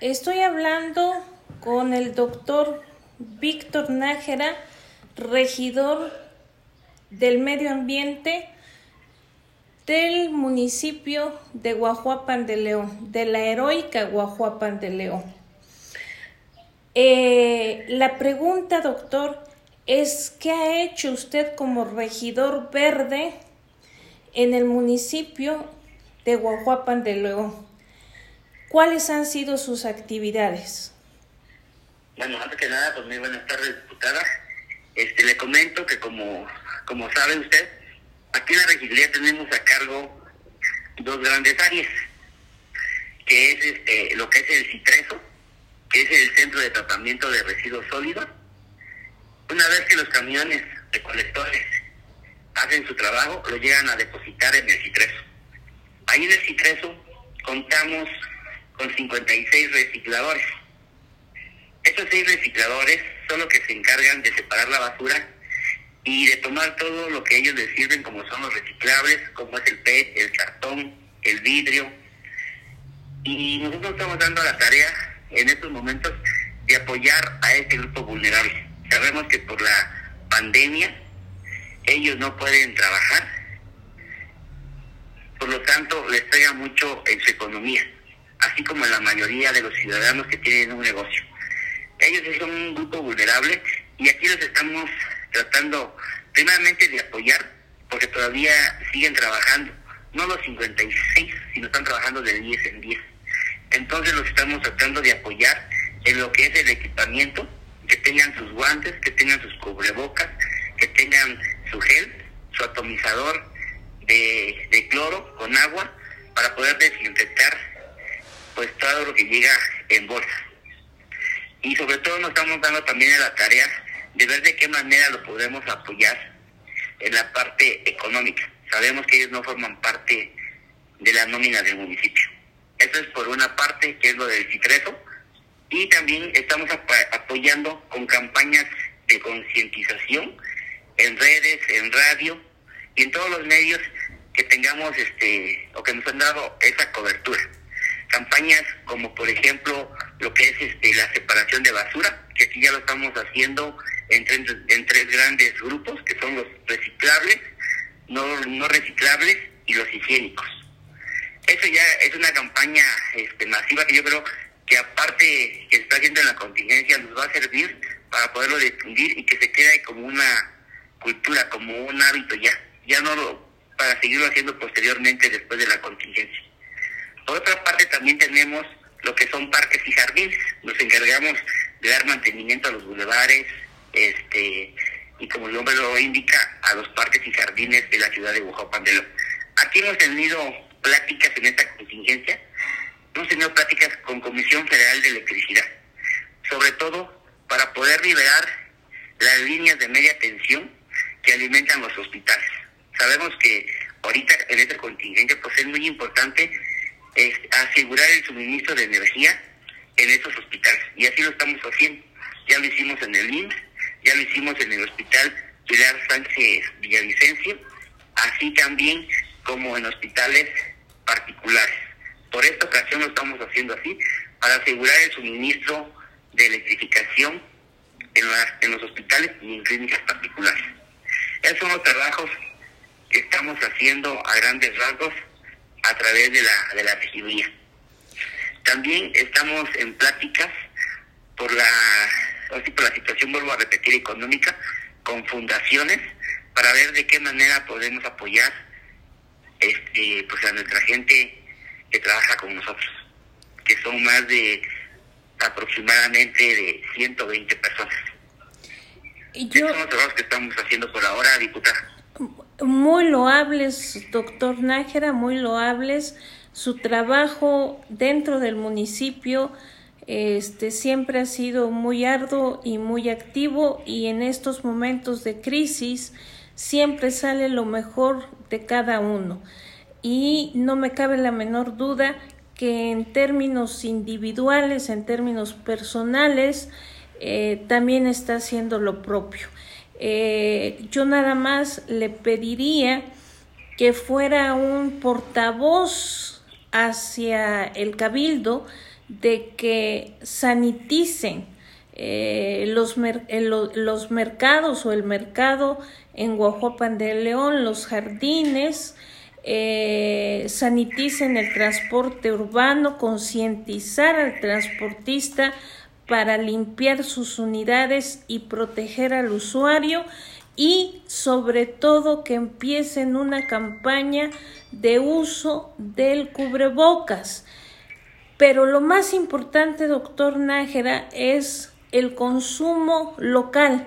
Estoy hablando con el doctor Víctor Nájera, regidor del medio ambiente del municipio de Guajuapan de León, de la heroica Guajuapan de León. Eh, la pregunta, doctor, es ¿qué ha hecho usted como regidor verde en el municipio de Guajuapan de León? ¿Cuáles han sido sus actividades? Bueno, antes que nada, pues muy buenas tardes, diputada. Este, le comento que como, como sabe usted, aquí en la regiduría tenemos a cargo dos grandes áreas, que es este, lo que es el CITRESO, que es el Centro de Tratamiento de Residuos Sólidos. Una vez que los camiones recolectores hacen su trabajo, lo llegan a depositar en el CITRESO. Ahí en el CITRESO contamos con 56 recicladores. Estos seis recicladores son los que se encargan de separar la basura y de tomar todo lo que ellos les sirven, como son los reciclables, como es el PET, el cartón, el vidrio. Y nosotros estamos dando la tarea en estos momentos de apoyar a este grupo vulnerable. Sabemos que por la pandemia ellos no pueden trabajar, por lo tanto les pega mucho en su economía así como la mayoría de los ciudadanos que tienen un negocio. Ellos son un grupo vulnerable y aquí los estamos tratando primeramente de apoyar porque todavía siguen trabajando, no los 56, sino están trabajando de 10 en 10. Entonces los estamos tratando de apoyar en lo que es el equipamiento, que tengan sus guantes, que tengan sus cubrebocas, que tengan su gel, su atomizador de, de cloro con agua para poder desinfectar pues todo lo que llega en bolsa. Y sobre todo nos estamos dando también a la tarea de ver de qué manera lo podemos apoyar en la parte económica. Sabemos que ellos no forman parte de la nómina del municipio. Eso es por una parte, que es lo del Citreso, y también estamos apoyando con campañas de concientización en redes, en radio y en todos los medios que tengamos este o que nos han dado esa cobertura campañas como por ejemplo lo que es este la separación de basura, que aquí ya lo estamos haciendo en, en tres grandes grupos, que son los reciclables, no, no reciclables y los higiénicos. Eso ya es una campaña este, masiva que yo creo que aparte que está haciendo en la contingencia nos va a servir para poderlo difundir y que se quede como una cultura, como un hábito ya, ya no lo, para seguirlo haciendo posteriormente después de la contingencia. Por otra parte, también tenemos lo que son parques y jardines. Nos encargamos de dar mantenimiento a los bulevares, este, y como el nombre lo indica, a los parques y jardines de la ciudad de León. Aquí hemos tenido pláticas en esta contingencia, hemos tenido pláticas con Comisión Federal de Electricidad, sobre todo para poder liberar las líneas de media tensión que alimentan los hospitales. Sabemos que ahorita en esta contingencia pues es muy importante es asegurar el suministro de energía en estos hospitales. Y así lo estamos haciendo. Ya lo hicimos en el IMSS, ya lo hicimos en el Hospital Pilar Sánchez Villavicencio, así también como en hospitales particulares. Por esta ocasión lo estamos haciendo así, para asegurar el suministro de electrificación en, en los hospitales y en clínicas particulares. Esos son los trabajos que estamos haciendo a grandes rasgos a través de la, de la regiduría. También estamos en pláticas por la, por la situación, vuelvo a repetir, económica, con fundaciones para ver de qué manera podemos apoyar este, pues a nuestra gente que trabaja con nosotros, que son más de aproximadamente de 120 personas. Y yo... son los trabajos que estamos haciendo por ahora, diputada muy loables, doctor Nájera, muy loables. Su trabajo dentro del municipio este, siempre ha sido muy arduo y muy activo y en estos momentos de crisis siempre sale lo mejor de cada uno. Y no me cabe la menor duda que en términos individuales, en términos personales, eh, también está haciendo lo propio. Eh, yo nada más le pediría que fuera un portavoz hacia el cabildo, de que saniticen eh, los, eh, los mercados o el mercado en Guajuapan de León, los jardines, saniticen el transporte urbano, concientizar al transportista para limpiar sus unidades y proteger al usuario y sobre todo que empiecen una campaña de uso del cubrebocas. Pero lo más importante, doctor Nájera, es el consumo local,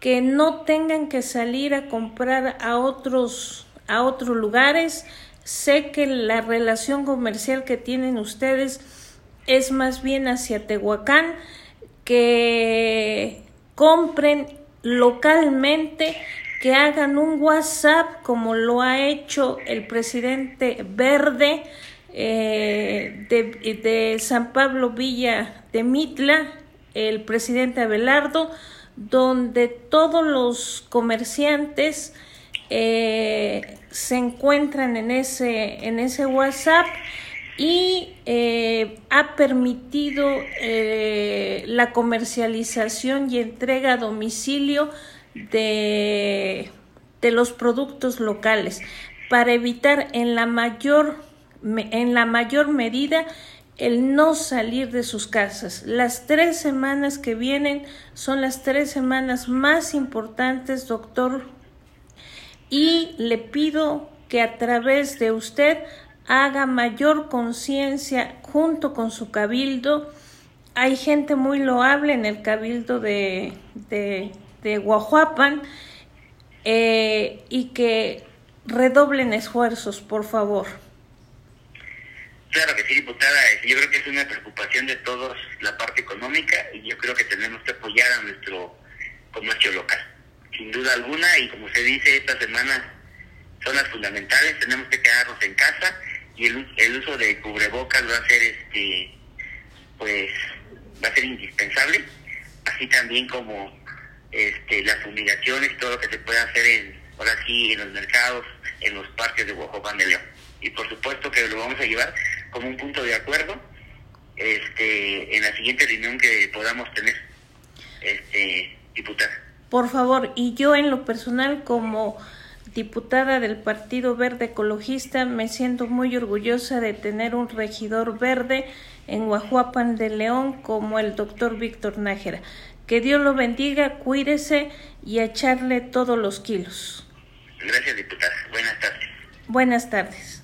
que no tengan que salir a comprar a otros, a otros lugares. Sé que la relación comercial que tienen ustedes es más bien hacia Tehuacán, que compren localmente, que hagan un WhatsApp como lo ha hecho el presidente Verde eh, de, de San Pablo Villa de Mitla, el presidente Abelardo, donde todos los comerciantes eh, se encuentran en ese, en ese WhatsApp y eh, ha permitido eh, la comercialización y entrega a domicilio de, de los productos locales para evitar en la mayor en la mayor medida el no salir de sus casas. Las tres semanas que vienen son las tres semanas más importantes, doctor, y le pido que a través de usted haga mayor conciencia junto con su cabildo. Hay gente muy loable en el cabildo de, de, de Guajuapan eh, y que redoblen esfuerzos, por favor. Claro que sí, diputada. Yo creo que es una preocupación de todos la parte económica y yo creo que tenemos que apoyar a nuestro comercio local. Sin duda alguna, y como se dice, esta semana son las fundamentales, tenemos que quedarnos en casa y el, el uso de cubrebocas va a ser, este pues, va a ser indispensable, así también como este las fumigaciones, todo lo que se puede hacer en, ahora sí, en los mercados, en los parques de Guajopán de León. Y por supuesto que lo vamos a llevar como un punto de acuerdo este, en la siguiente reunión que podamos tener, este, diputada. Por favor, y yo en lo personal como diputada del Partido Verde Ecologista me siento muy orgullosa de tener un regidor verde en Guajuapan de León como el doctor Víctor Nájera. Que Dios lo bendiga, cuídese y echarle todos los kilos. Gracias, diputada. Buenas tardes. Buenas tardes.